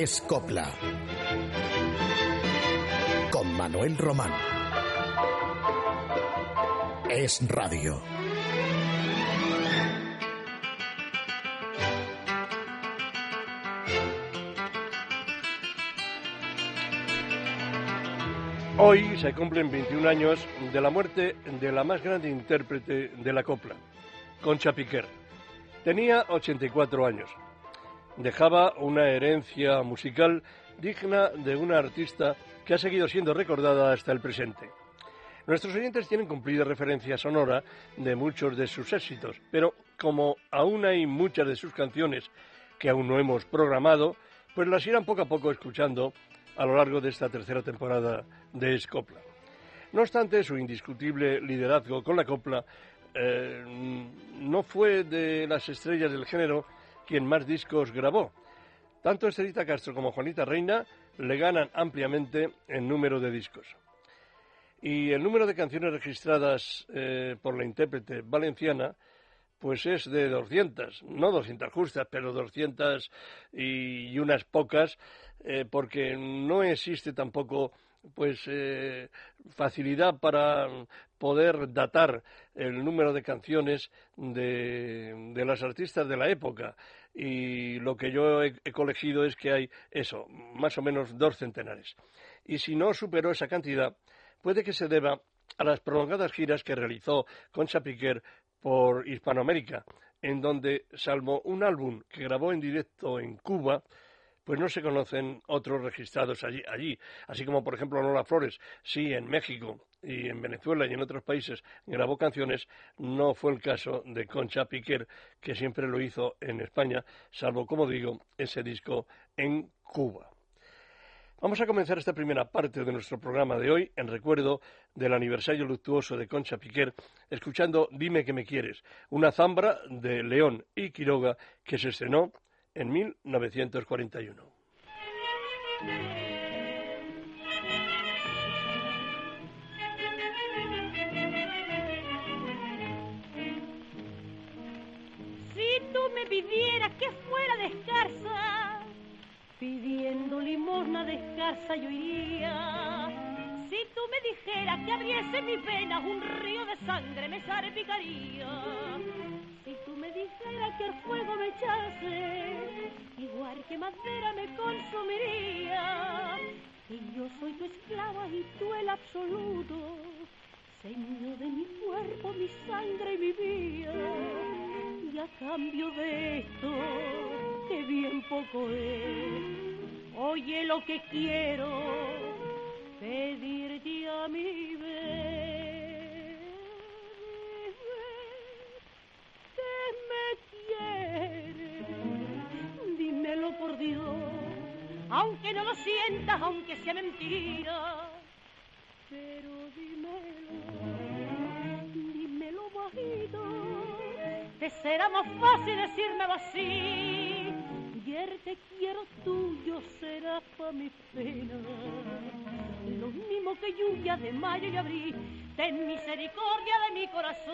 Es Copla. Con Manuel Román. Es Radio. Hoy se cumplen 21 años de la muerte de la más grande intérprete de la copla, Concha Piquer. Tenía 84 años. Dejaba una herencia musical digna de una artista que ha seguido siendo recordada hasta el presente. Nuestros oyentes tienen cumplida referencia sonora de muchos de sus éxitos, pero como aún hay muchas de sus canciones que aún no hemos programado, pues las irán poco a poco escuchando a lo largo de esta tercera temporada de Escopla. No obstante, su indiscutible liderazgo con la copla eh, no fue de las estrellas del género quien más discos grabó. Tanto Estelita Castro como Juanita Reina le ganan ampliamente en número de discos. Y el número de canciones registradas eh, por la intérprete valenciana pues es de 200, no 200 justas, pero 200 y, unas pocas, eh, porque no existe tampoco pues eh, facilidad para poder datar el número de canciones de, de, las artistas de la época y lo que yo he, colegido es que hay eso, más o menos dos centenares. Y si no superó esa cantidad, puede que se deba a las prolongadas giras que realizó Concha Piquer por Hispanoamérica, en donde, salvo un álbum que grabó en directo en Cuba, pues no se conocen otros registrados allí, allí. Así como, por ejemplo, Lola Flores, sí, en México y en Venezuela y en otros países grabó canciones, no fue el caso de Concha Piquer, que siempre lo hizo en España, salvo, como digo, ese disco en Cuba. Vamos a comenzar esta primera parte de nuestro programa de hoy en recuerdo del aniversario luctuoso de Concha Piquer, escuchando Dime que me quieres, una zambra de León y Quiroga que se estrenó en 1941. Si tú me pidieras que fuera descalza, pidiendo limosna descalza yo iría. Si tú me dijeras que abriese mis venas un río de sangre me salpicaría. Si tú me dijeras que el fuego me echase, igual que madera me consumiría. Y yo soy tu esclava y tú el absoluto, señor de mi cuerpo, mi sangre y mi vida. Y a cambio de esto, que bien poco es, oye lo que quiero, pedirte a mi vez. Aunque no lo sientas, aunque sea mentira, pero dímelo, dímelo bajito, te será más fácil decirme así. Ayer te quiero tuyo será pa' mi pena, lo mismo que lluvia de mayo y abril, ten misericordia de mi corazón.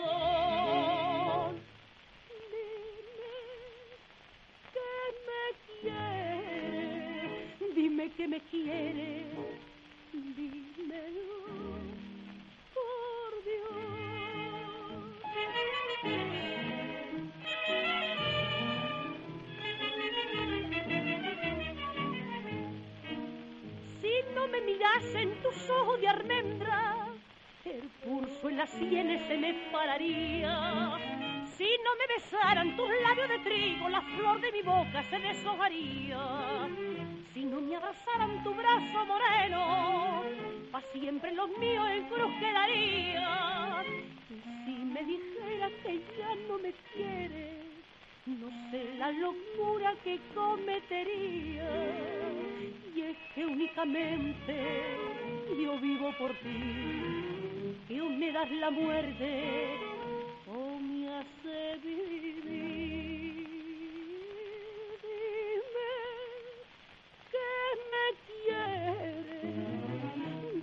Las se me pararía. Si no me besaran tus labios de trigo, la flor de mi boca se deshojaría. Si no me abrazaran tu brazo moreno, pa' siempre los míos en cruz quedaría. Y si me dijera que ya no me quieres, no sé la locura que cometería. Y es que únicamente yo vivo por ti, me das la muerte o me hace vivir. Dime que me quieres,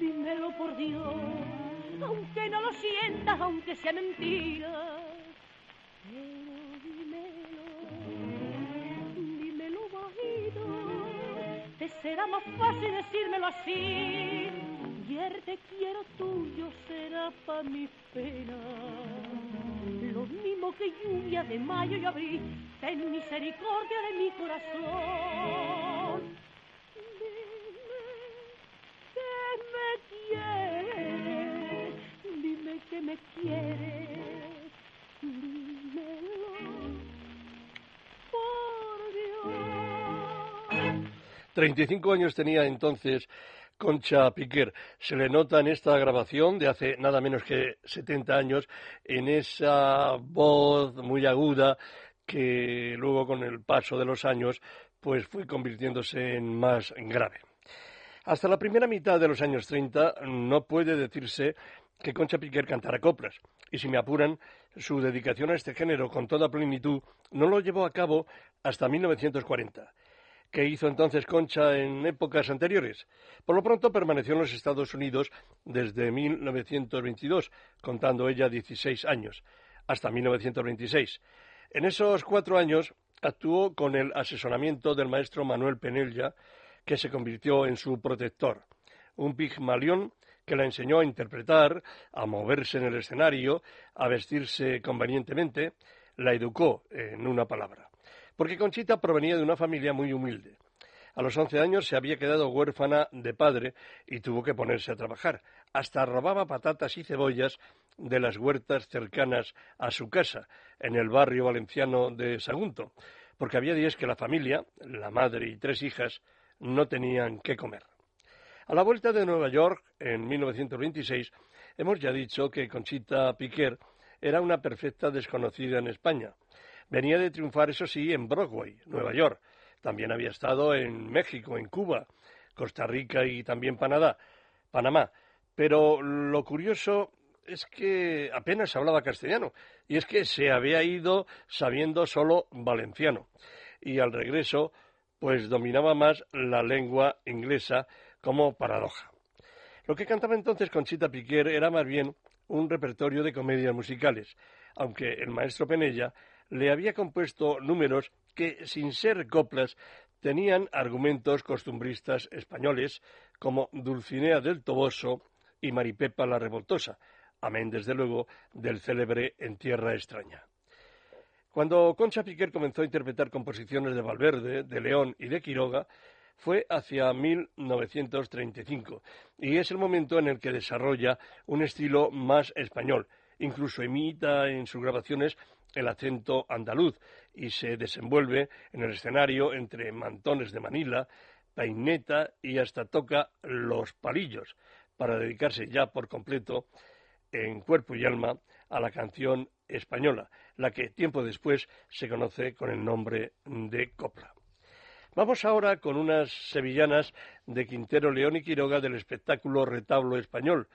dímelo por Dios, aunque no lo sientas, aunque sea mentira. Pero dímelo, dímelo bajito, será más fácil decírmelo así. Y el te quiero tuyo será pa' mi pena. Lo mismo que lluvia de mayo y abril, ten misericordia de mi corazón. Dime que me quieres, dime que me quieres, dímelo. Por Dios. 35 años tenía entonces Concha Piquer. Se le nota en esta grabación de hace nada menos que 70 años, en esa voz muy aguda que luego con el paso de los años pues fue convirtiéndose en más grave. Hasta la primera mitad de los años 30 no puede decirse que Concha Piquer cantara coplas, y si me apuran, su dedicación a este género con toda plenitud no lo llevó a cabo hasta 1940. ¿Qué hizo entonces Concha en épocas anteriores? Por lo pronto permaneció en los Estados Unidos desde 1922, contando ella 16 años, hasta 1926. En esos cuatro años actuó con el asesoramiento del maestro Manuel Penella, que se convirtió en su protector. Un pigmalión que la enseñó a interpretar, a moverse en el escenario, a vestirse convenientemente, la educó, en una palabra. Porque Conchita provenía de una familia muy humilde. A los once años se había quedado huérfana de padre y tuvo que ponerse a trabajar. Hasta robaba patatas y cebollas de las huertas cercanas a su casa, en el barrio valenciano de Sagunto, porque había días que la familia, la madre y tres hijas, no tenían qué comer. A la vuelta de Nueva York, en 1926, hemos ya dicho que Conchita Piquer era una perfecta desconocida en España. Venía de triunfar, eso sí, en Broadway, Nueva York. También había estado en México, en Cuba, Costa Rica y también Panamá. Panamá. Pero lo curioso es que apenas hablaba castellano y es que se había ido sabiendo solo valenciano. Y al regreso, pues dominaba más la lengua inglesa como paradoja. Lo que cantaba entonces Conchita Piquer era más bien un repertorio de comedias musicales, aunque el maestro Penella le había compuesto números que, sin ser coplas, tenían argumentos costumbristas españoles como Dulcinea del Toboso y Maripepa la Revoltosa, amén desde luego del célebre En Tierra Extraña. Cuando Concha Piquer comenzó a interpretar composiciones de Valverde, de León y de Quiroga, fue hacia 1935 y es el momento en el que desarrolla un estilo más español. Incluso imita en sus grabaciones el acento andaluz y se desenvuelve en el escenario entre mantones de Manila, peineta y hasta toca los palillos para dedicarse ya por completo en cuerpo y alma a la canción española, la que tiempo después se conoce con el nombre de copla. Vamos ahora con unas sevillanas de Quintero León y Quiroga del espectáculo Retablo Español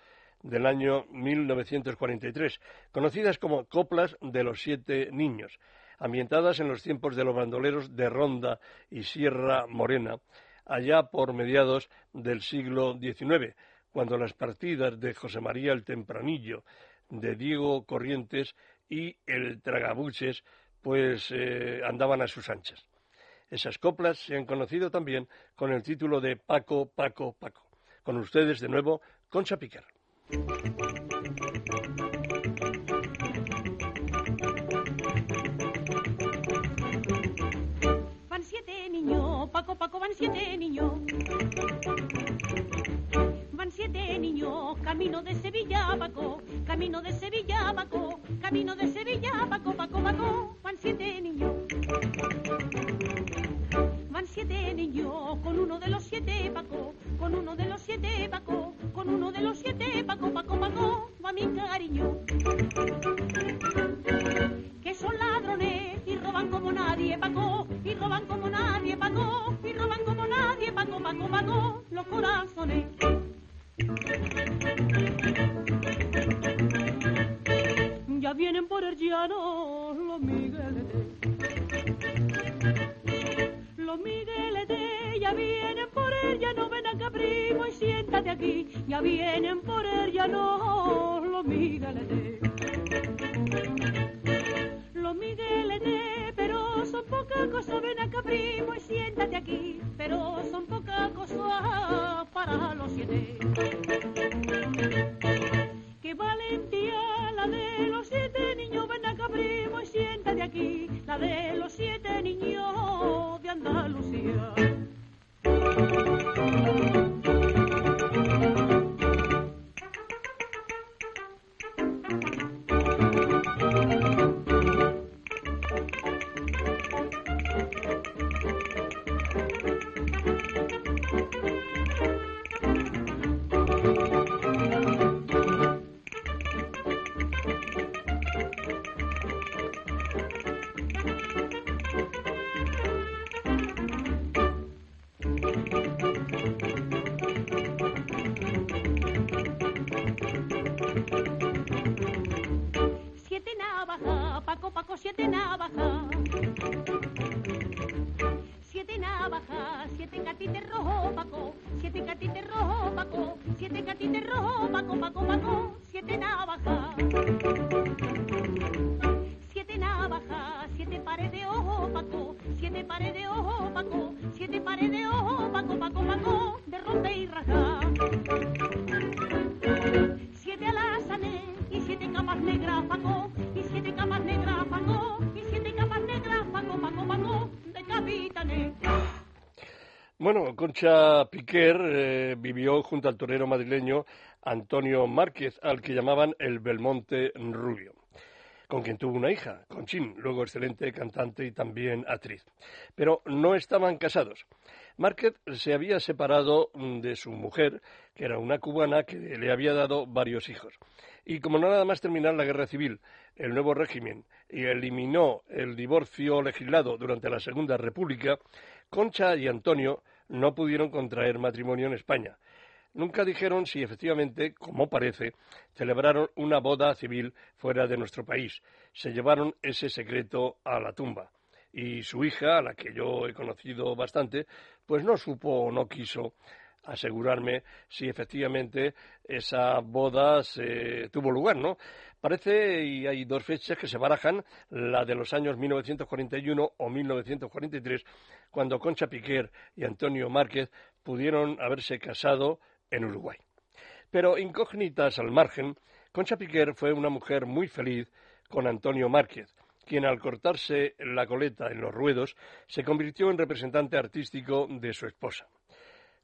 del año 1943, conocidas como Coplas de los Siete Niños, ambientadas en los tiempos de los bandoleros de Ronda y Sierra Morena, allá por mediados del siglo XIX, cuando las partidas de José María el Tempranillo, de Diego Corrientes y el Tragabuches, pues eh, andaban a sus anchas. Esas coplas se han conocido también con el título de Paco, Paco, Paco. Con ustedes de nuevo, Concha Piquer. Van siete niños, Paco, Paco, van siete niños. Van siete niños, camino de Sevilla, Paco, camino de Sevilla, Paco, camino de Sevilla, Paco, Paco, Paco, van siete niños. Van siete niños, con uno Concha Piquer eh, vivió junto al torero madrileño Antonio Márquez, al que llamaban el Belmonte Rubio, con quien tuvo una hija, Conchín, luego excelente cantante y también actriz. Pero no estaban casados. Márquez se había separado mm, de su mujer, que era una cubana que le había dado varios hijos. Y como no nada más terminar la guerra civil, el nuevo régimen y eliminó el divorcio legislado durante la Segunda República, Concha y Antonio no pudieron contraer matrimonio en España. Nunca dijeron si efectivamente, como parece, celebraron una boda civil fuera de nuestro país. Se llevaron ese secreto a la tumba. Y su hija, a la que yo he conocido bastante, pues no supo o no quiso asegurarme si efectivamente esa boda se tuvo lugar, ¿no? Parece, y hay dos fechas que se barajan, la de los años 1941 o 1943, cuando Concha Piquer y Antonio Márquez pudieron haberse casado en Uruguay. Pero incógnitas al margen, Concha Piquer fue una mujer muy feliz con Antonio Márquez, quien al cortarse la coleta en los ruedos se convirtió en representante artístico de su esposa.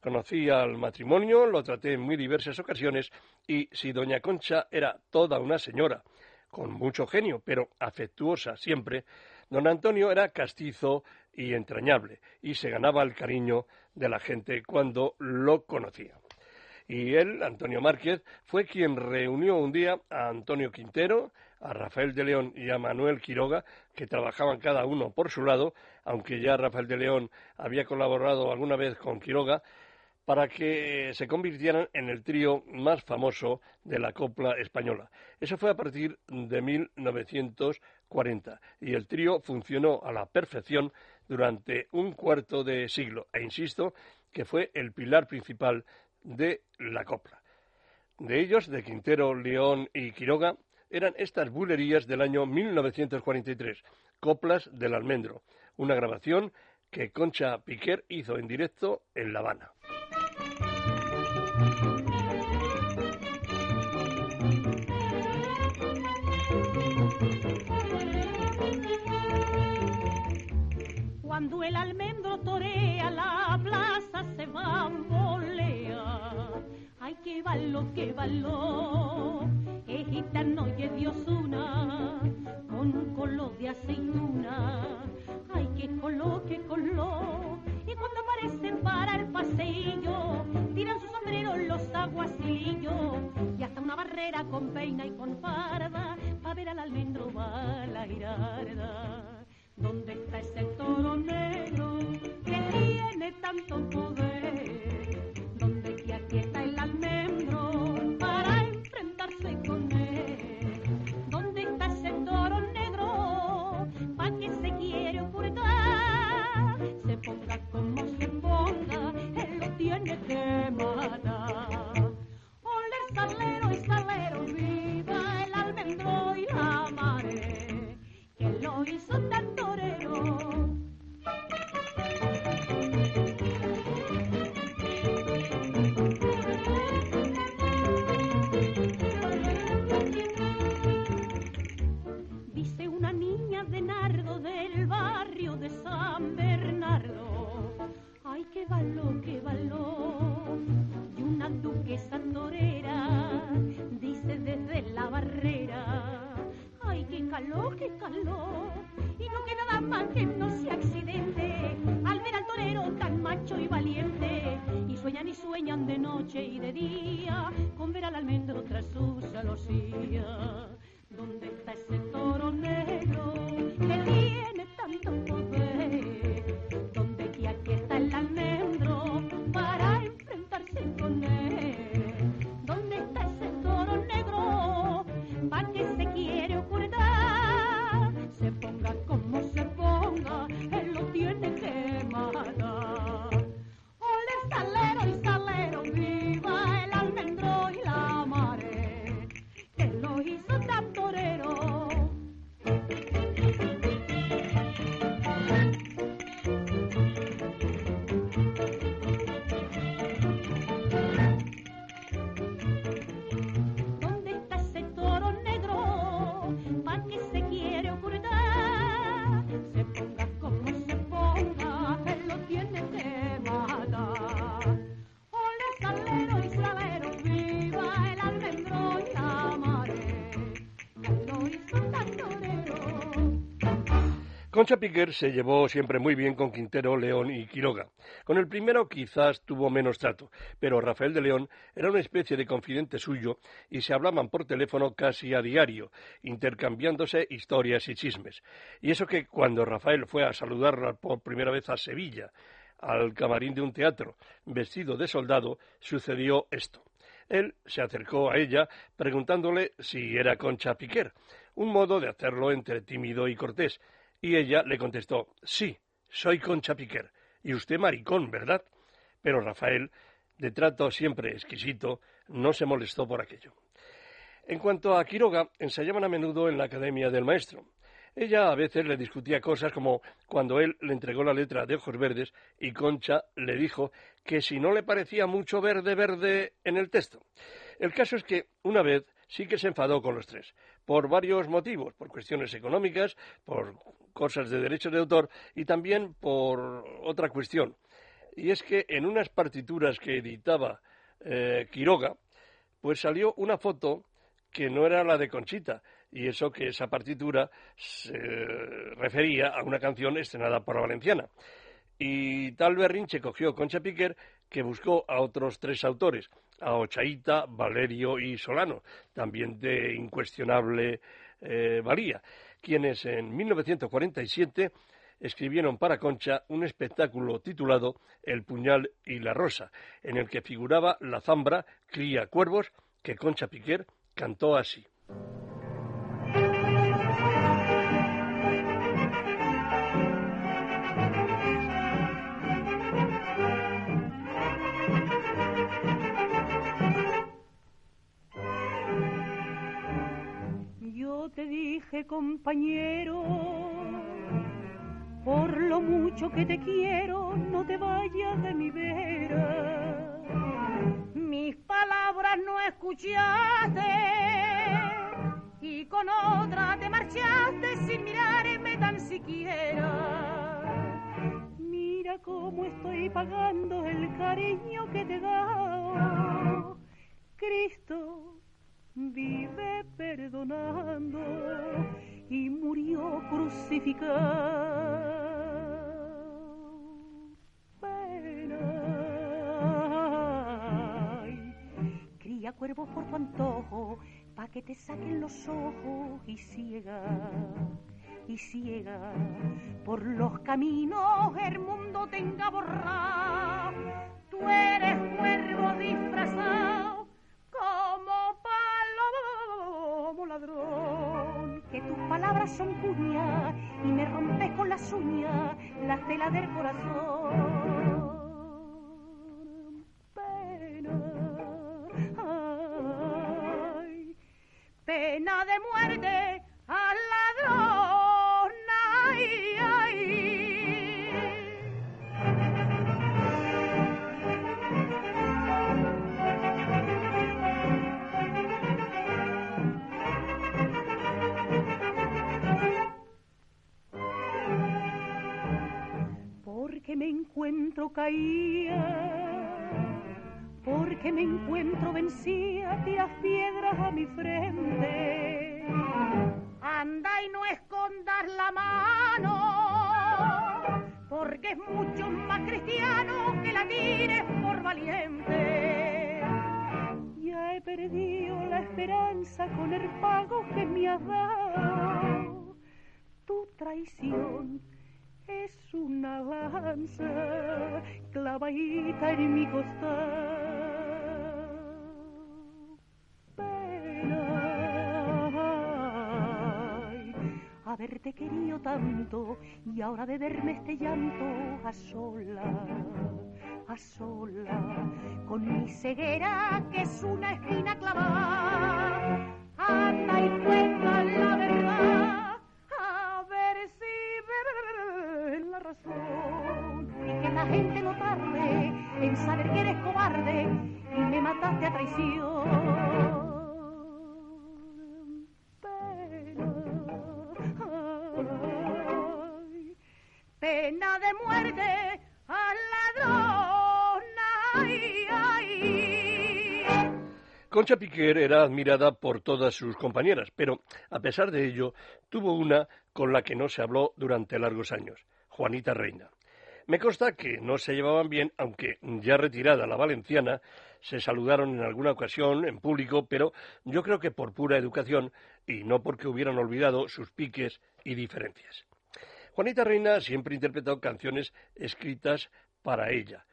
Conocí al matrimonio, lo traté en muy diversas ocasiones y si doña Concha era toda una señora, con mucho genio, pero afectuosa siempre, don Antonio era castizo y entrañable y se ganaba el cariño de la gente cuando lo conocía. Y él, Antonio Márquez, fue quien reunió un día a Antonio Quintero, a Rafael de León y a Manuel Quiroga, que trabajaban cada uno por su lado, aunque ya Rafael de León había colaborado alguna vez con Quiroga, para que se convirtieran en el trío más famoso de la copla española. Eso fue a partir de 1940 y el trío funcionó a la perfección durante un cuarto de siglo e insisto que fue el pilar principal de la copla. De ellos, de Quintero, León y Quiroga, eran estas bulerías del año 1943, Coplas del Almendro, una grabación que Concha Piquer hizo en directo en La Habana. Cuando el almendro torea, la plaza se bambolea. Ay, qué valor, qué valor. Es gitano y es diosuna, con un color de aceituna. Ay, qué color, qué color. Y cuando aparecen para el paseillo, tiran sus sombreros los aguacillos. Y hasta una barrera con peina y con farda, pa' ver al almendro va la girarda. ¿Dónde está ese toro negro que tiene tanto poder? ¿Dónde que aquí está el almendro para enfrentarse con él? ¿Dónde está ese toro negro pa' que se quiere ocultar? Se ponga como se ponga, él lo tiene que matar. Ole salero y salero, viva el almendro y la mare, que lo hizo tan Concha Piquer se llevó siempre muy bien con Quintero, León y Quiroga. Con el primero quizás tuvo menos trato, pero Rafael de León era una especie de confidente suyo y se hablaban por teléfono casi a diario, intercambiándose historias y chismes. Y eso que cuando Rafael fue a saludarla por primera vez a Sevilla, al camarín de un teatro, vestido de soldado, sucedió esto. Él se acercó a ella preguntándole si era Concha Piquer, un modo de hacerlo entre tímido y cortés, y ella le contestó, sí, soy Concha Piquer, y usted maricón, ¿verdad? Pero Rafael, de trato siempre exquisito, no se molestó por aquello. En cuanto a Quiroga, ensayaban a menudo en la academia del maestro. Ella a veces le discutía cosas como cuando él le entregó la letra de ojos verdes y Concha le dijo que si no le parecía mucho verde verde en el texto. El caso es que una vez sí que se enfadó con los tres, por varios motivos, por cuestiones económicas, por cosas de derechos de autor y también por otra cuestión. Y es que en unas partituras que editaba eh, Quiroga, pues salió una foto que no era la de Conchita, y eso que esa partitura se refería a una canción estrenada por la Valenciana. Y tal berrinche cogió Concha Piquer que buscó a otros tres autores, a Ochaíta, Valerio y Solano, también de incuestionable eh, valía, quienes en 1947 escribieron para Concha un espectáculo titulado El puñal y la rosa, en el que figuraba la zambra Cría Cuervos, que Concha Piquer cantó así. Te dije, compañero, por lo mucho que te quiero, no te vayas de mi vera. Mis palabras no escuchaste y con otra te marchaste sin mirarme tan siquiera. Mira cómo estoy pagando el cariño que te da. Cristo vive perdonando y murió crucificado. cría cuervos por tu antojo, pa' que te saquen los ojos y ciega, y ciega, por los caminos el mundo tenga borrado. Tú eres cuervo disfrazado ladrón, que tus palabras son cuñas y me rompes con las uñas las telas del corazón. Pena, ay, pena de muerte porque me encuentro caía, porque me encuentro vencía, tiras piedras a mi frente. Anda y no escondas la mano, porque es mucho más cristiano que la tires por valiente. Ya he perdido la esperanza con el pago que me has dado. Tu traición es una lanza clavadita en mi costado. Pena, haberte querido tanto y ahora de verme este llanto a sola, a sola, con mi ceguera que es una espina clavada. Anda y cuenta la razón y que la gente no tarde en saber que eres cobarde y me mataste a traición. Pena de muerte al ladrón, ay, ay. Concha Piquer era admirada por todas sus compañeras, pero a pesar de ello tuvo una con la que no se habló durante largos años, Juanita Reina. Me consta que no se llevaban bien, aunque ya retirada la valenciana, se saludaron en alguna ocasión en público, pero yo creo que por pura educación y no porque hubieran olvidado sus piques y diferencias. Juanita Reina siempre interpretó canciones escritas para ella,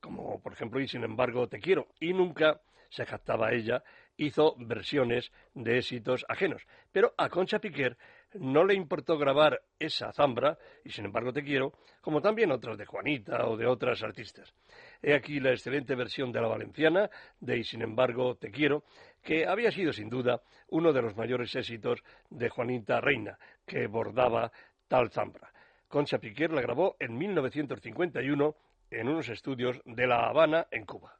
como por ejemplo Y sin embargo te quiero, y nunca se jactaba ella, hizo versiones de éxitos ajenos. Pero a Concha Piquer no le importó grabar esa zambra, y sin embargo te quiero, como también otras de Juanita o de otras artistas. He aquí la excelente versión de la valenciana de Y sin embargo te quiero, que había sido sin duda uno de los mayores éxitos de Juanita Reina, que bordaba tal zambra. Concha Piquer la grabó en 1951 en unos estudios de La Habana, en Cuba.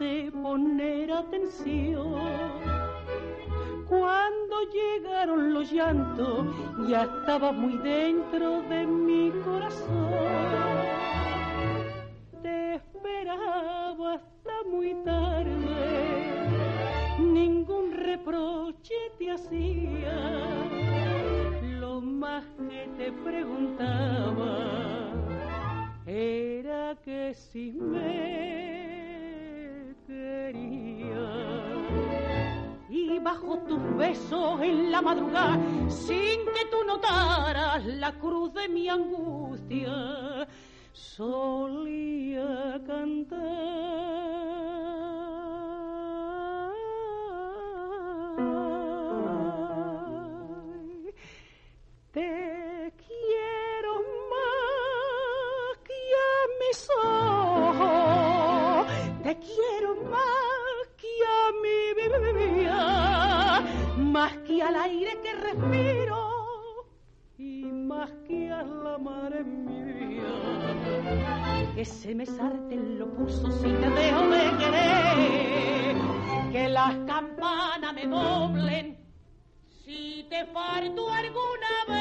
Poner atención. Cuando llegaron los llantos, ya estaba muy dentro de mi corazón. Te esperaba hasta muy tarde, ningún reproche te hacía. Lo más que te preguntaba era que si me y bajo tus besos en la madrugada, sin que tú notaras la cruz de mi angustia, solía cantar. Te quiero más que a mis ojos, más que al aire que respiro y más que a la mar en mi vida. Que se me sarten los pulsos si te dejo de querer, que las campanas me doblen si te falto alguna vez.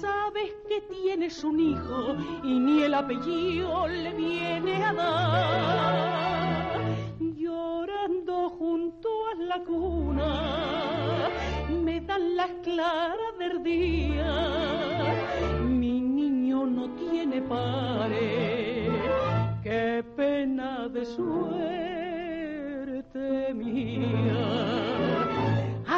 Sabes que tienes un hijo y ni el apellido le viene a dar. Llorando junto a la cuna, me dan las claras del día. Mi niño no tiene pares, qué pena de suerte mía.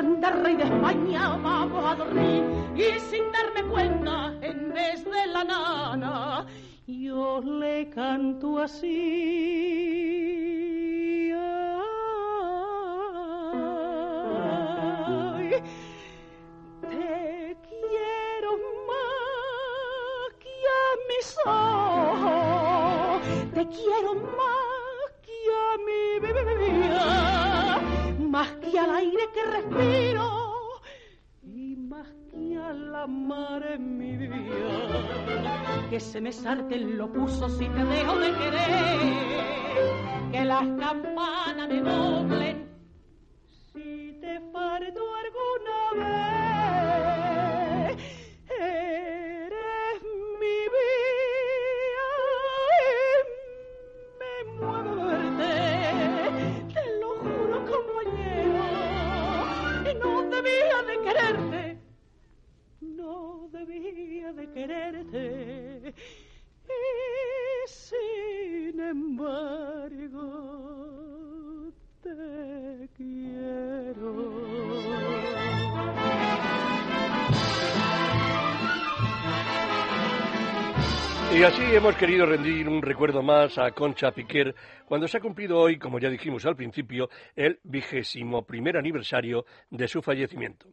Anda, rey de España, vamos a dormir. Y sin darme cuenta, en vez de la nana, yo le canto así. Ay, te quiero más que a mis ojos, te quiero más que al aire que respiro y más que a la mar en mi vida, que se me sarten los pulsos si te dejo de querer, que las campanas me doblen hemos querido rendir un recuerdo más a Concha Piquer cuando se ha cumplido hoy, como ya dijimos al principio, el vigésimo primer aniversario de su fallecimiento.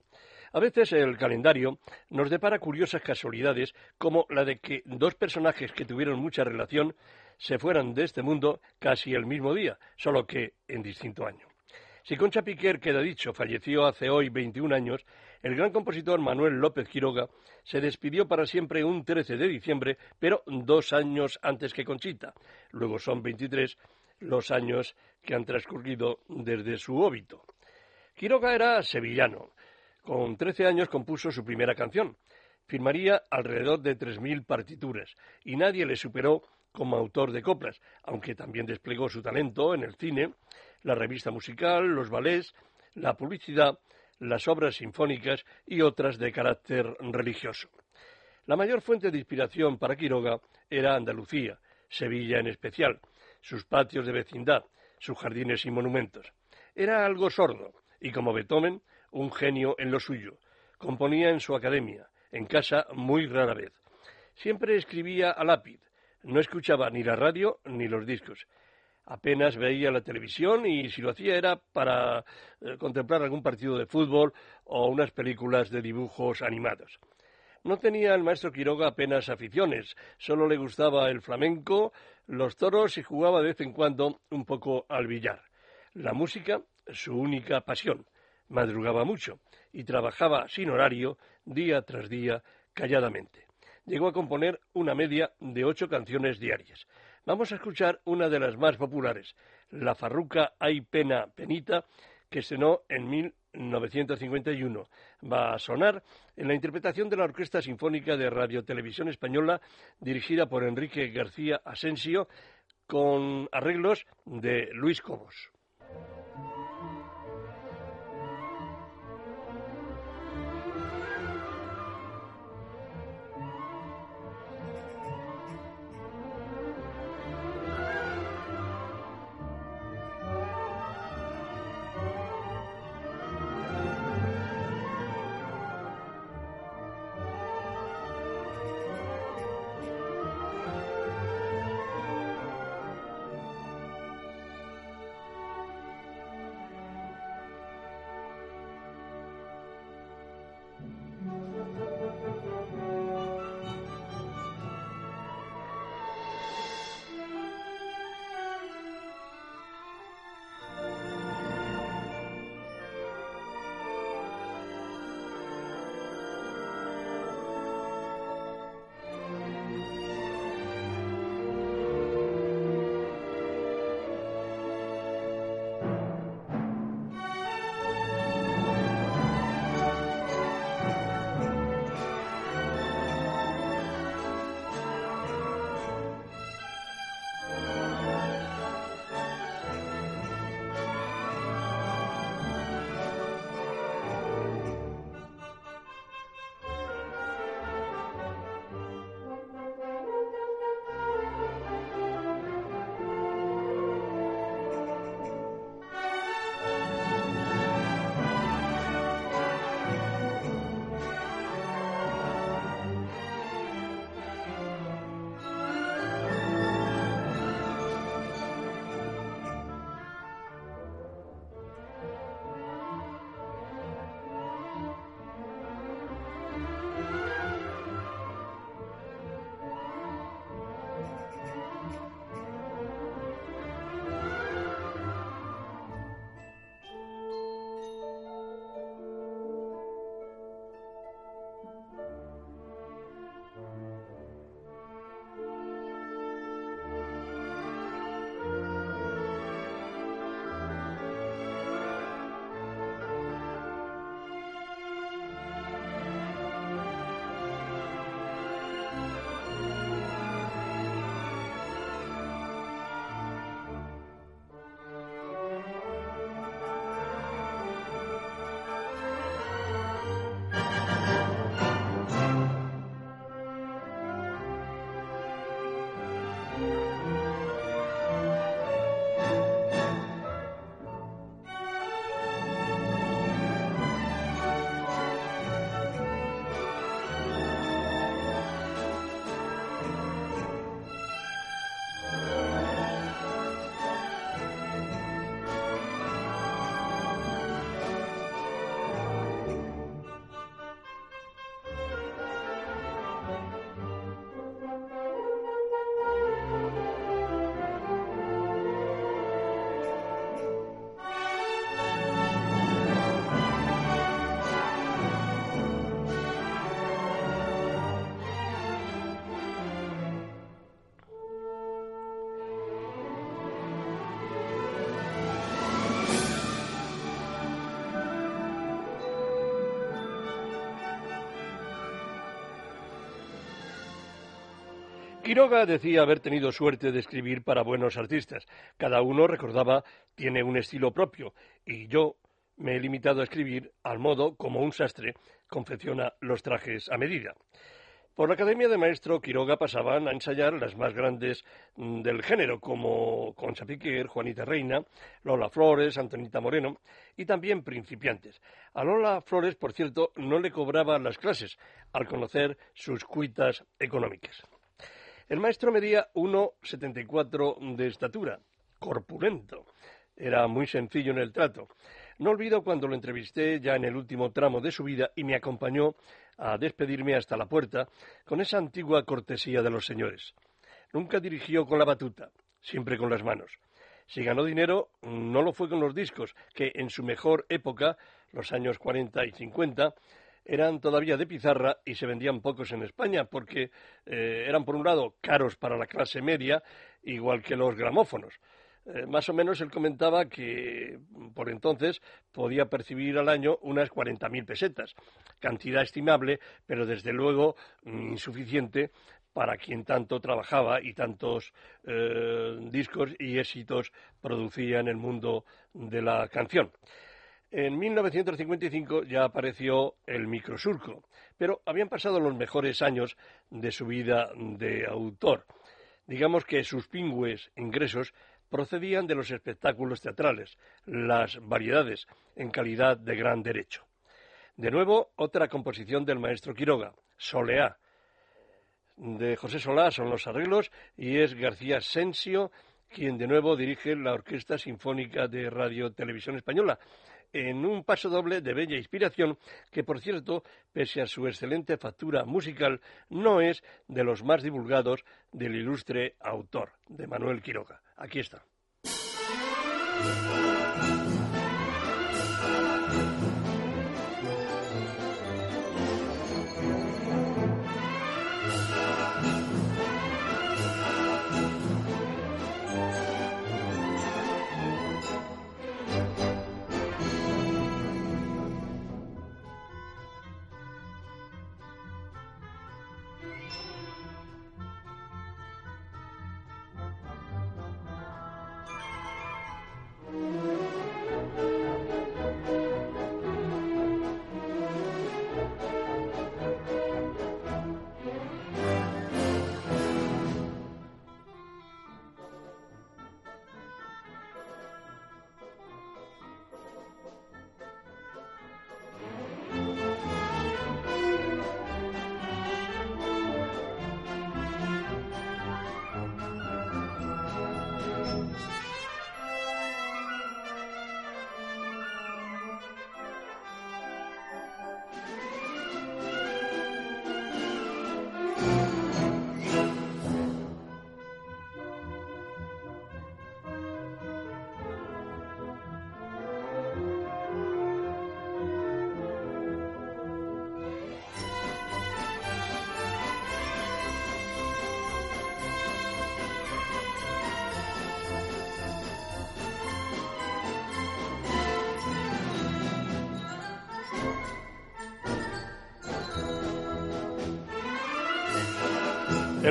A veces el calendario nos depara curiosas casualidades como la de que dos personajes que tuvieron mucha relación se fueran de este mundo casi el mismo día, solo que en distinto año. Si Concha Piquer, queda dicho, falleció hace hoy 21 años, el gran compositor Manuel López Quiroga se despidió para siempre un 13 de diciembre, pero dos años antes que Conchita. Luego son 23 los años que han transcurrido desde su óbito. Quiroga era sevillano. Con 13 años compuso su primera canción. Firmaría alrededor de 3.000 partituras y nadie le superó como autor de coplas, aunque también desplegó su talento en el cine, la revista musical, los ballets, la publicidad, las obras sinfónicas y otras de carácter religioso. La mayor fuente de inspiración para Quiroga era Andalucía, Sevilla en especial, sus patios de vecindad, sus jardines y monumentos. Era algo sordo y, como Beethoven, un genio en lo suyo. Componía en su academia, en casa muy rara vez. Siempre escribía a lápiz, no escuchaba ni la radio ni los discos apenas veía la televisión y si lo hacía era para eh, contemplar algún partido de fútbol o unas películas de dibujos animados. No tenía el maestro Quiroga apenas aficiones, solo le gustaba el flamenco, los toros y jugaba de vez en cuando un poco al billar. La música, su única pasión. Madrugaba mucho y trabajaba sin horario, día tras día, calladamente. Llegó a componer una media de ocho canciones diarias. Vamos a escuchar una de las más populares, La Farruca Hay Pena Penita, que estrenó en 1951. Va a sonar en la interpretación de la Orquesta Sinfónica de Radio Televisión Española, dirigida por Enrique García Asensio, con arreglos de Luis Cobos. Quiroga decía haber tenido suerte de escribir para buenos artistas. Cada uno, recordaba, tiene un estilo propio y yo me he limitado a escribir al modo como un sastre confecciona los trajes a medida. Por la Academia de Maestro Quiroga pasaban a ensayar las más grandes mm, del género, como Concha Piquer, Juanita Reina, Lola Flores, Antonita Moreno, y también principiantes. A Lola Flores, por cierto, no le cobraba las clases, al conocer sus cuitas económicas. El maestro medía 1,74 de estatura, corpulento. Era muy sencillo en el trato. No olvido cuando lo entrevisté ya en el último tramo de su vida y me acompañó a despedirme hasta la puerta con esa antigua cortesía de los señores. Nunca dirigió con la batuta, siempre con las manos. Si ganó dinero, no lo fue con los discos, que en su mejor época, los años 40 y 50, eran todavía de pizarra y se vendían pocos en España porque eh, eran, por un lado, caros para la clase media, igual que los gramófonos. Eh, más o menos él comentaba que por entonces podía percibir al año unas 40.000 pesetas, cantidad estimable, pero desde luego insuficiente para quien tanto trabajaba y tantos eh, discos y éxitos producía en el mundo de la canción. En 1955 ya apareció el microsurco, pero habían pasado los mejores años de su vida de autor. Digamos que sus pingües ingresos procedían de los espectáculos teatrales, las variedades, en calidad de gran derecho. De nuevo, otra composición del maestro Quiroga, Soleá. De José Solá son los arreglos y es García Sensio quien de nuevo dirige la Orquesta Sinfónica de Radio Televisión Española, en un paso doble de bella inspiración que, por cierto, pese a su excelente factura musical, no es de los más divulgados del ilustre autor, de Manuel Quiroga. Aquí está.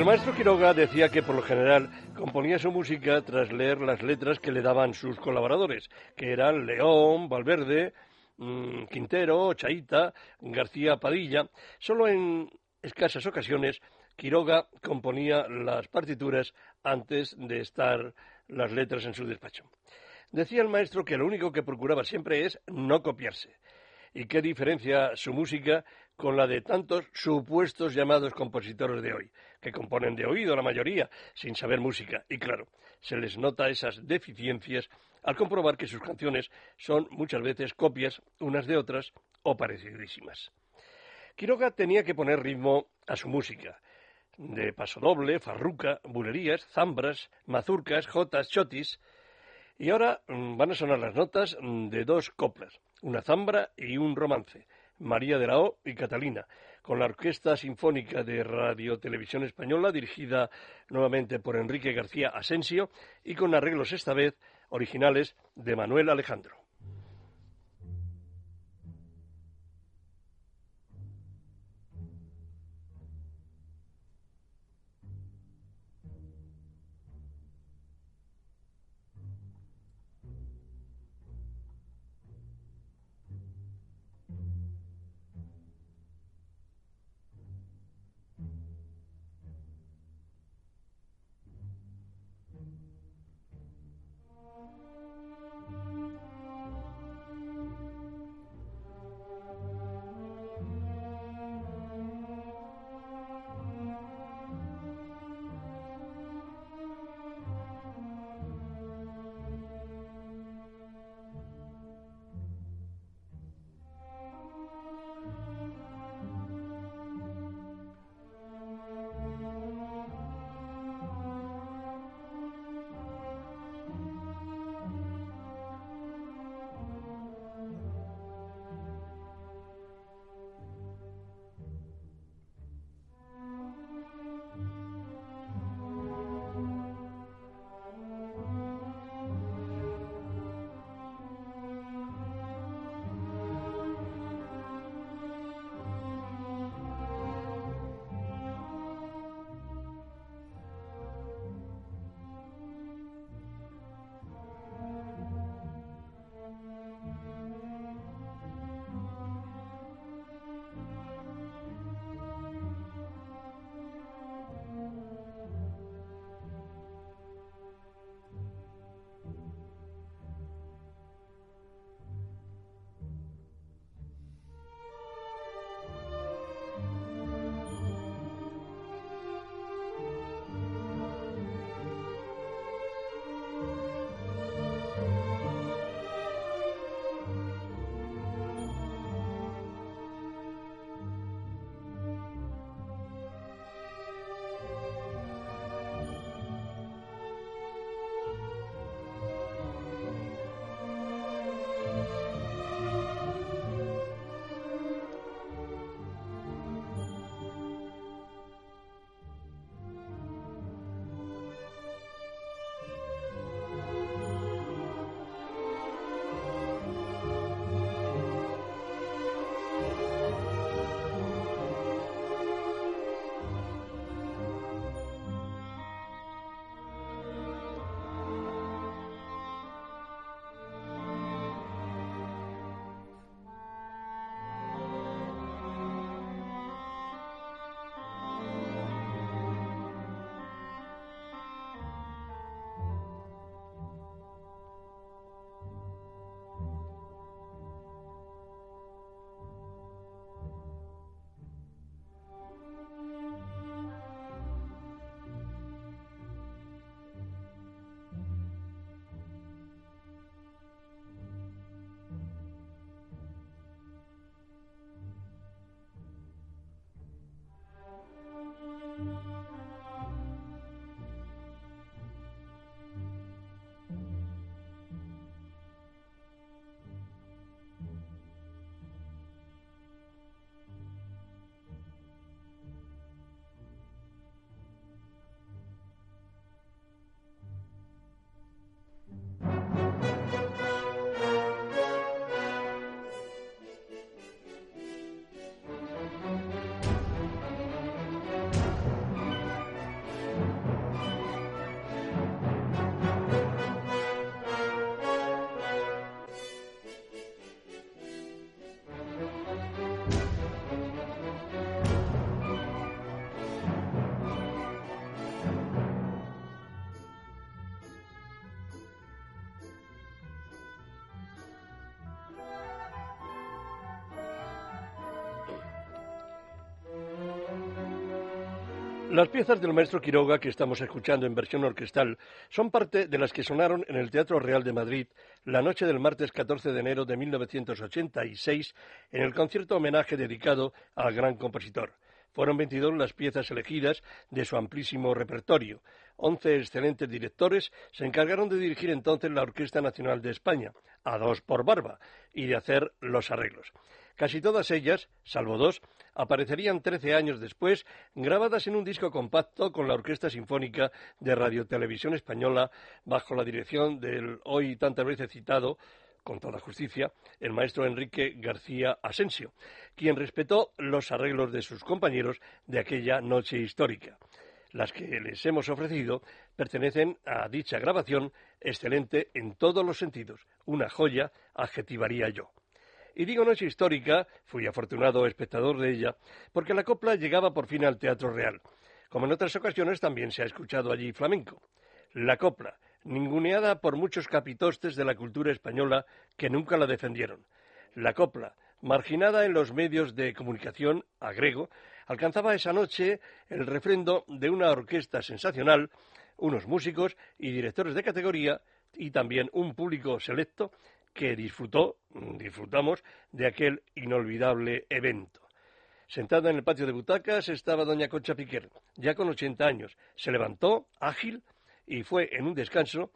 Maestro Quiroga decía que por lo general componía su música tras leer las letras que le daban sus colaboradores, que eran León, Valverde, mm, Quintero, Chaita, García Padilla. Solo en escasas ocasiones Quiroga componía las partituras antes de estar las letras en su despacho. Decía el maestro que lo único que procuraba siempre es no copiarse. ¿Y qué diferencia su música con la de tantos supuestos llamados compositores de hoy, que componen de oído la mayoría, sin saber música. Y claro, se les nota esas deficiencias al comprobar que sus canciones son muchas veces copias unas de otras o parecidísimas. Quiroga tenía que poner ritmo a su música, de pasodoble, farruca, bulerías, zambras, mazurcas, jotas, chotis, y ahora mm, van a sonar las notas mm, de dos coplas, una zambra y un romance, María de la O y Catalina, con la Orquesta Sinfónica de Radio Televisión Española, dirigida nuevamente por Enrique García Asensio, y con arreglos esta vez originales de Manuel Alejandro. Las piezas del maestro Quiroga que estamos escuchando en versión orquestal son parte de las que sonaron en el Teatro Real de Madrid la noche del martes 14 de enero de 1986 en el concierto homenaje dedicado al gran compositor. Fueron 22 las piezas elegidas de su amplísimo repertorio. Once excelentes directores se encargaron de dirigir entonces la Orquesta Nacional de España, a dos por barba, y de hacer los arreglos. Casi todas ellas, salvo dos, aparecerían trece años después, grabadas en un disco compacto con la Orquesta Sinfónica de Radio Televisión Española, bajo la dirección del hoy tantas veces citado con toda justicia, el maestro Enrique García Asensio, quien respetó los arreglos de sus compañeros de aquella noche histórica. Las que les hemos ofrecido pertenecen a dicha grabación excelente en todos los sentidos, una joya, adjetivaría yo. Y digo noche histórica, fui afortunado espectador de ella, porque la copla llegaba por fin al Teatro Real. Como en otras ocasiones también se ha escuchado allí flamenco. La copla, ninguneada por muchos capitostes de la cultura española que nunca la defendieron. La copla, marginada en los medios de comunicación, agrego, alcanzaba esa noche el refrendo de una orquesta sensacional, unos músicos y directores de categoría y también un público selecto que disfrutó, disfrutamos de aquel inolvidable evento. Sentada en el patio de butacas estaba doña Concha Piquer, ya con 80 años. Se levantó, ágil, y fue en un descanso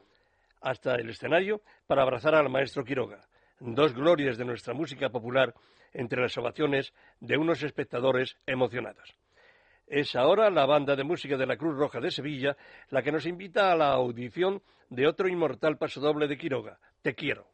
hasta el escenario para abrazar al maestro Quiroga. Dos glorias de nuestra música popular entre las ovaciones de unos espectadores emocionados. Es ahora la banda de música de la Cruz Roja de Sevilla la que nos invita a la audición de otro inmortal pasodoble de Quiroga, Te quiero.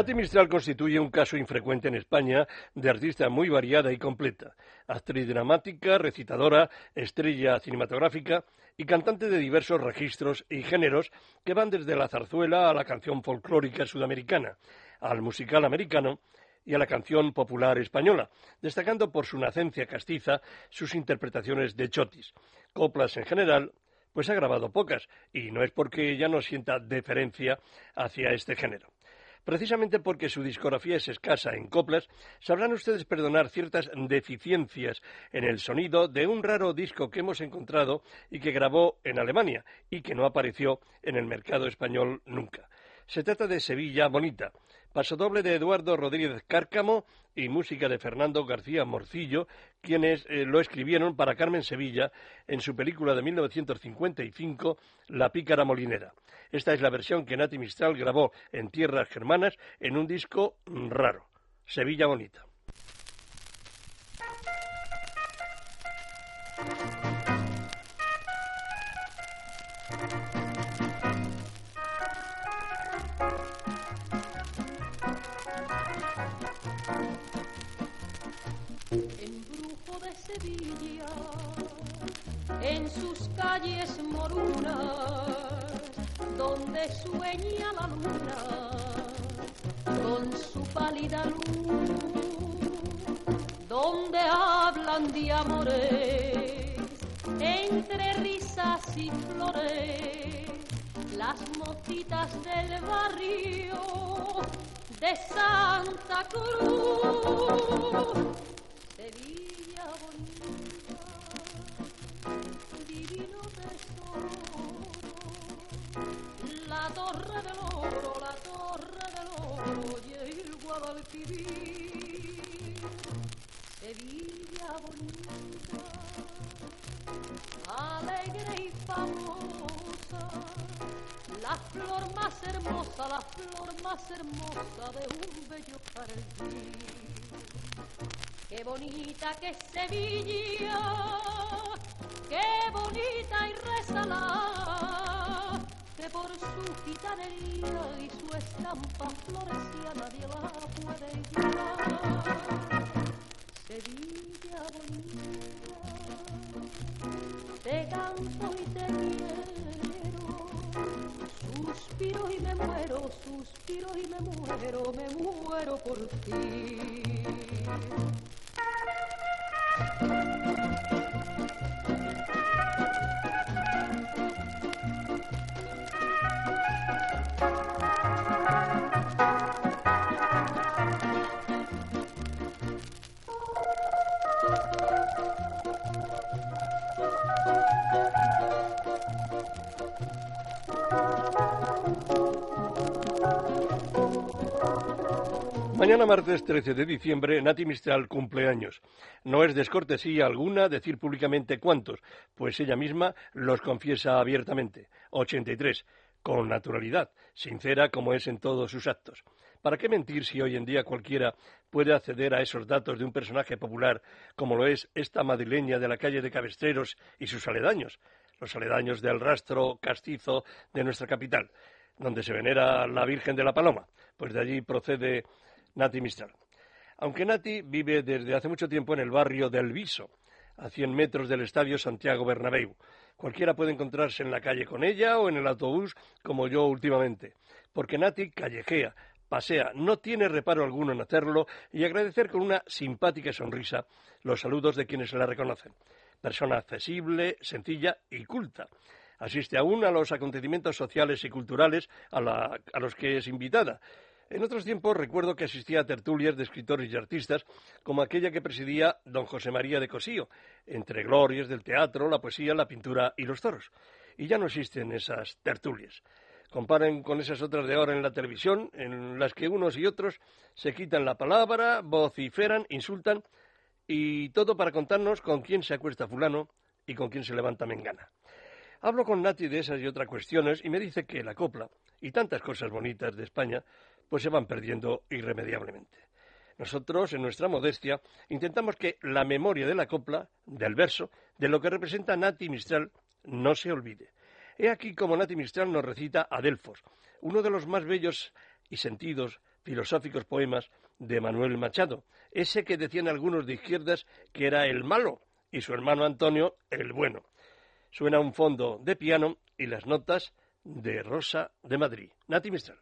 Nati Mistral constituye un caso infrecuente en España de artista muy variada y completa. Actriz dramática, recitadora, estrella cinematográfica y cantante de diversos registros y géneros que van desde la zarzuela a la canción folclórica sudamericana, al musical americano y a la canción popular española, destacando por su nacencia castiza sus interpretaciones de chotis. Coplas en general, pues ha grabado pocas, y no es porque ya no sienta deferencia hacia este género. Precisamente porque su discografía es escasa en coplas, sabrán ustedes perdonar ciertas deficiencias en el sonido de un raro disco que hemos encontrado y que grabó en Alemania y que no apareció en el mercado español nunca. Se trata de Sevilla Bonita, pasodoble de Eduardo Rodríguez Cárcamo y música de Fernando García Morcillo, quienes eh, lo escribieron para Carmen Sevilla en su película de 1955, La pícara molinera. Esta es la versión que Nati Mistral grabó en tierras germanas en un disco raro, Sevilla Bonita. En sus calles morunas, donde sueña la luna con su pálida luz, donde hablan de amores entre risas y flores, las motitas del barrio de Santa Cruz flor más hermosa de un bello jardín. Qué bonita que es Sevilla, qué bonita y resala, que por su gitanería y su estampa florecía nadie la puede igualar. Muero, me muero por ti. Martes 13 de diciembre, Nati Mistral cumple años. No es descortesía alguna decir públicamente cuántos, pues ella misma los confiesa abiertamente. 83, con naturalidad, sincera como es en todos sus actos. ¿Para qué mentir si hoy en día cualquiera puede acceder a esos datos de un personaje popular como lo es esta madrileña de la calle de Cabestreros y sus aledaños, los aledaños del rastro castizo de nuestra capital, donde se venera la Virgen de la Paloma? Pues de allí procede Nati Mistral. Aunque Nati vive desde hace mucho tiempo en el barrio del Viso, a 100 metros del Estadio Santiago Bernabéu. Cualquiera puede encontrarse en la calle con ella o en el autobús, como yo últimamente, porque Nati callejea, pasea, no tiene reparo alguno en hacerlo y agradecer con una simpática sonrisa los saludos de quienes la reconocen. Persona accesible, sencilla y culta. Asiste aún a los acontecimientos sociales y culturales a los que es invitada en otros tiempos recuerdo que asistía a tertulias de escritores y artistas, como aquella que presidía don José María de Cosío, entre glorias del teatro, la poesía, la pintura y los toros. Y ya no existen esas tertulias. Comparen con esas otras de ahora en la televisión, en las que unos y otros se quitan la palabra, vociferan, insultan, y todo para contarnos con quién se acuesta fulano y con quién se levanta mengana. Hablo con Nati de esas y otras cuestiones y me dice que la copla y tantas cosas bonitas de España pues se van perdiendo irremediablemente. Nosotros, en nuestra modestia, intentamos que la memoria de la copla, del verso, de lo que representa Nati Mistral, no se olvide. He aquí como Nati Mistral nos recita Adelfos, uno de los más bellos y sentidos filosóficos poemas de Manuel Machado, ese que decían algunos de izquierdas que era el malo y su hermano Antonio el bueno. Suena un fondo de piano y las notas de Rosa de Madrid. Nati Mistral.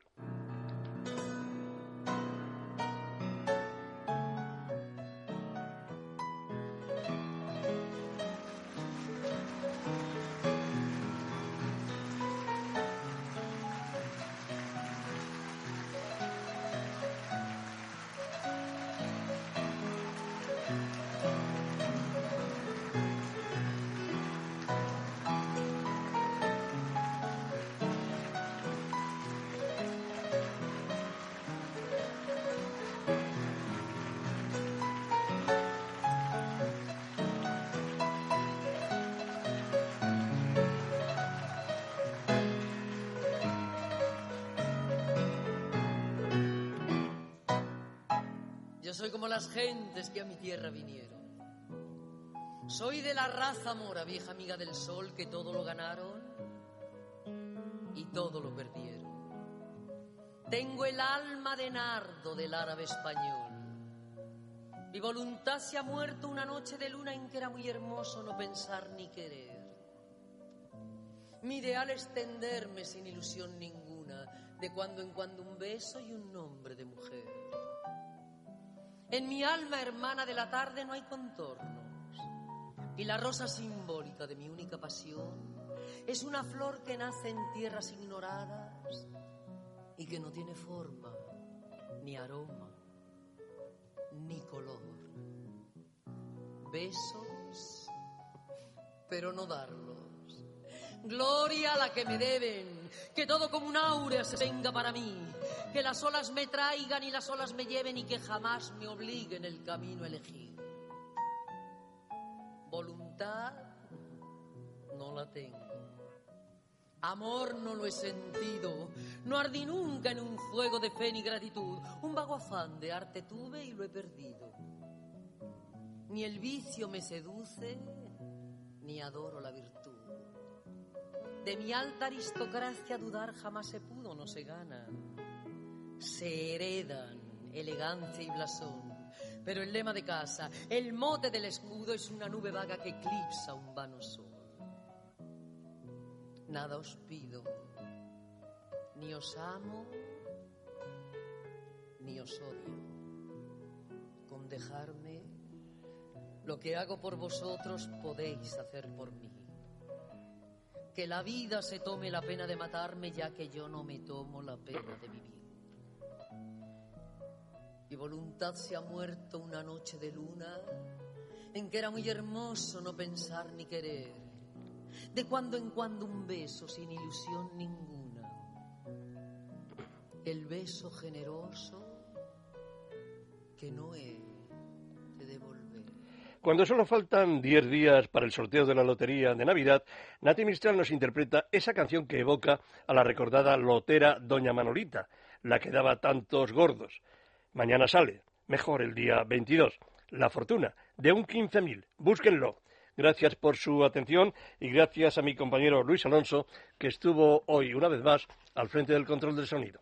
Tierra vinieron. Soy de la raza mora, vieja amiga del sol, que todo lo ganaron y todo lo perdieron. Tengo el alma de nardo del árabe español. Mi voluntad se ha muerto una noche de luna en que era muy hermoso no pensar ni querer. Mi ideal es tenderme sin ilusión ninguna, de cuando en cuando un beso y un nombre de mujer. En mi alma hermana de la tarde no hay contornos. Y la rosa simbólica de mi única pasión es una flor que nace en tierras ignoradas y que no tiene forma, ni aroma, ni color. Besos, pero no darlos. Gloria a la que me deben, que todo como un áurea se venga para mí que las olas me traigan y las olas me lleven y que jamás me obliguen el camino a elegir. Voluntad no la tengo. Amor no lo he sentido, no ardí nunca en un fuego de fe ni gratitud. Un vago afán de arte tuve y lo he perdido. Ni el vicio me seduce, ni adoro la virtud. De mi alta aristocracia dudar jamás se pudo, no se gana se heredan elegancia y blasón. Pero el lema de casa, el mote del escudo es una nube vaga que eclipsa un vano sol. Nada os pido, ni os amo, ni os odio. Con dejarme, lo que hago por vosotros podéis hacer por mí. Que la vida se tome la pena de matarme ya que yo no me tomo la pena de vivir. Mi voluntad se ha muerto una noche de luna en que era muy hermoso no pensar ni querer. De cuando en cuando un beso sin ilusión ninguna. El beso generoso que no devolver. Cuando solo faltan 10 días para el sorteo de la lotería de Navidad, Nati Mistral nos interpreta esa canción que evoca a la recordada lotera Doña Manolita, la que daba tantos gordos. Mañana sale, mejor el día 22, La Fortuna, de un 15.000. Búsquenlo. Gracias por su atención y gracias a mi compañero Luis Alonso, que estuvo hoy una vez más al frente del control del sonido.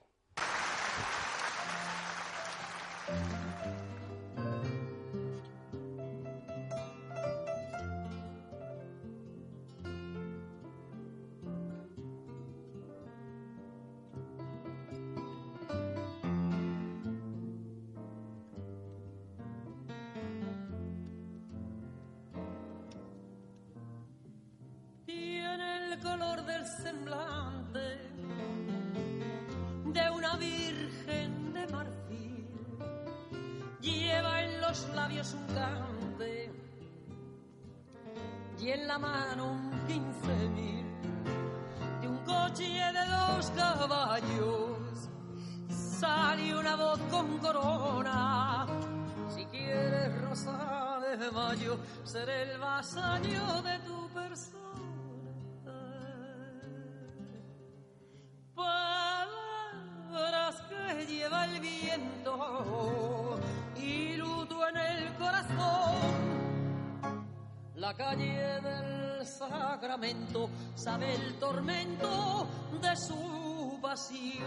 Sabe el tormento de su pasión.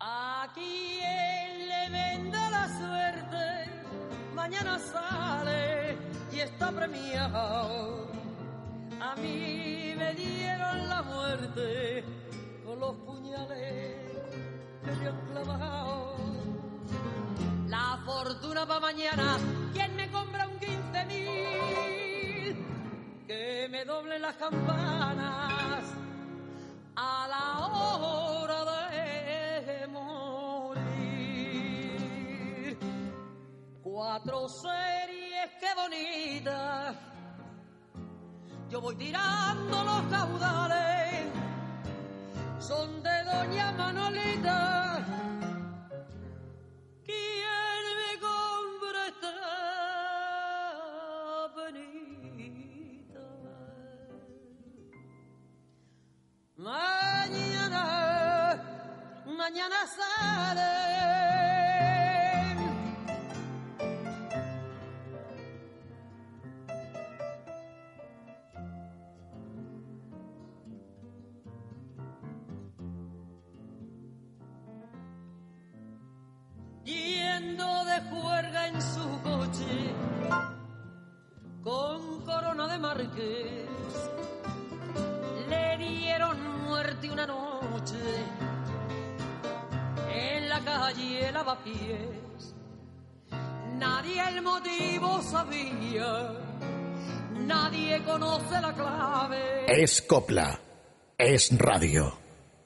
A quien le venda la suerte, mañana sale y está premiado. A mí me dieron la muerte con los puñales que me han clavado. La fortuna para mañana, ¿quién me me doble las campanas a la hora de morir. Cuatro series, qué bonitas. Yo voy tirando los caudales, son de Doña Manolita. Mañana, mañana sale. Yendo de juerga en su coche con corona de marqués le dieron una noche en la calle Lavapiés. Nadie el motivo sabía, nadie conoce la clave. Es copla. Es radio.